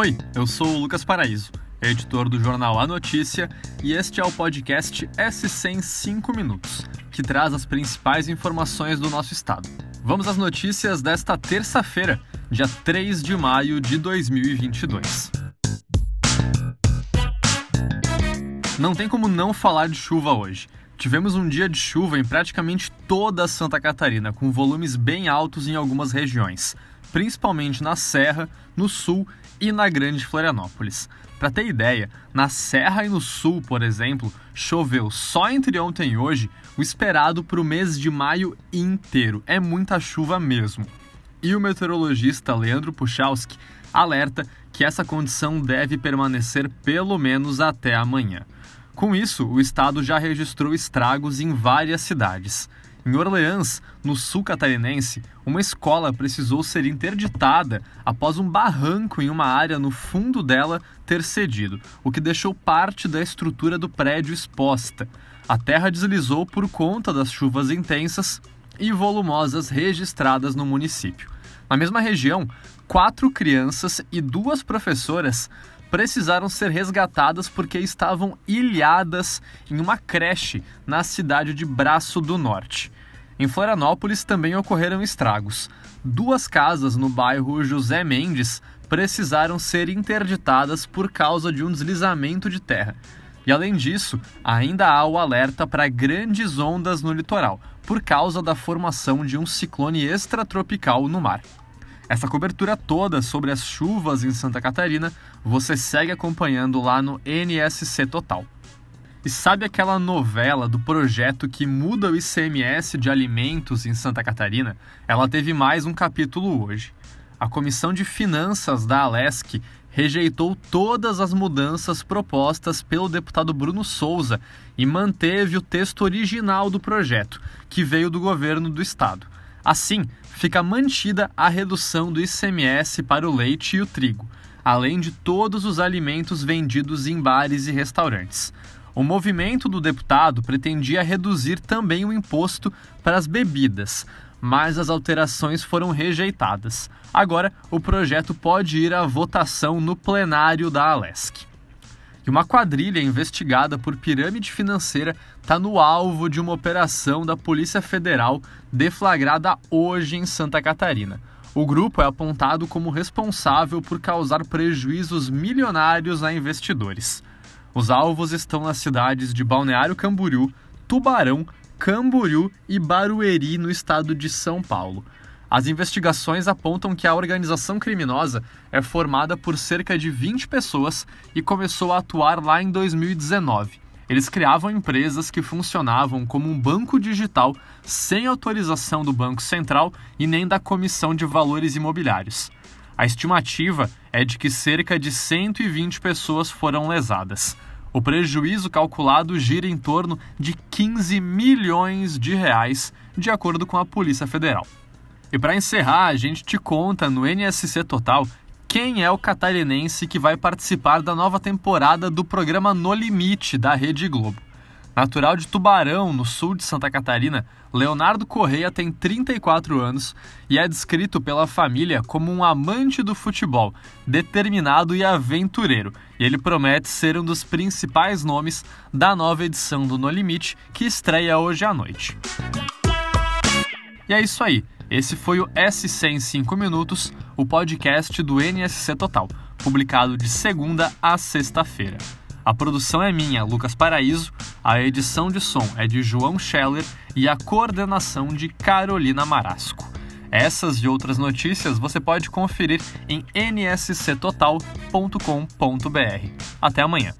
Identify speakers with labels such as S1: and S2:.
S1: Oi, eu sou o Lucas Paraíso, editor do jornal A Notícia, e este é o podcast S100 em 5 minutos, que traz as principais informações do nosso estado. Vamos às notícias desta terça-feira, dia 3 de maio de 2022. Não tem como não falar de chuva hoje. Tivemos um dia de chuva em praticamente toda Santa Catarina, com volumes bem altos em algumas regiões, principalmente na Serra, no Sul e na Grande Florianópolis. Para ter ideia, na Serra e no Sul, por exemplo, choveu só entre ontem e hoje o esperado para o mês de maio inteiro. É muita chuva mesmo. E o meteorologista Leandro Puchalski alerta que essa condição deve permanecer pelo menos até amanhã. Com isso, o estado já registrou estragos em várias cidades. Em Orleans, no sul catarinense, uma escola precisou ser interditada após um barranco em uma área no fundo dela ter cedido, o que deixou parte da estrutura do prédio exposta. A terra deslizou por conta das chuvas intensas e volumosas registradas no município. Na mesma região, quatro crianças e duas professoras precisaram ser resgatadas porque estavam ilhadas em uma creche na cidade de Braço do Norte. Em Florianópolis também ocorreram estragos. Duas casas no bairro José Mendes precisaram ser interditadas por causa de um deslizamento de terra. E além disso, ainda há o alerta para grandes ondas no litoral, por causa da formação de um ciclone extratropical no mar. Essa cobertura toda sobre as chuvas em Santa Catarina você segue acompanhando lá no NSC Total. E sabe aquela novela do projeto que muda o ICMS de alimentos em Santa Catarina? Ela teve mais um capítulo hoje. A Comissão de Finanças da Alesc rejeitou todas as mudanças propostas pelo deputado Bruno Souza e manteve o texto original do projeto, que veio do governo do estado. Assim, fica mantida a redução do ICMS para o leite e o trigo, além de todos os alimentos vendidos em bares e restaurantes. O movimento do deputado pretendia reduzir também o imposto para as bebidas, mas as alterações foram rejeitadas. Agora, o projeto pode ir à votação no plenário da Alesc. E uma quadrilha investigada por pirâmide financeira está no alvo de uma operação da Polícia Federal deflagrada hoje em Santa Catarina. O grupo é apontado como responsável por causar prejuízos milionários a investidores. Os alvos estão nas cidades de Balneário Camboriú, Tubarão, Camboriú e Barueri, no estado de São Paulo. As investigações apontam que a organização criminosa é formada por cerca de 20 pessoas e começou a atuar lá em 2019. Eles criavam empresas que funcionavam como um banco digital sem autorização do Banco Central e nem da Comissão de Valores Imobiliários. A estimativa é de que cerca de 120 pessoas foram lesadas. O prejuízo calculado gira em torno de 15 milhões de reais, de acordo com a Polícia Federal. E para encerrar, a gente te conta no NSC Total quem é o catarinense que vai participar da nova temporada do programa No Limite da Rede Globo. Natural de Tubarão, no sul de Santa Catarina, Leonardo Correia tem 34 anos e é descrito pela família como um amante do futebol, determinado e aventureiro. E ele promete ser um dos principais nomes da nova edição do No Limite, que estreia hoje à noite. E é isso aí. Esse foi o SC em 5 minutos, o podcast do NSC Total, publicado de segunda a sexta-feira. A produção é minha, Lucas Paraíso, a edição de som é de João Scheller e a coordenação de Carolina Marasco. Essas e outras notícias você pode conferir em nsctotal.com.br. Até amanhã.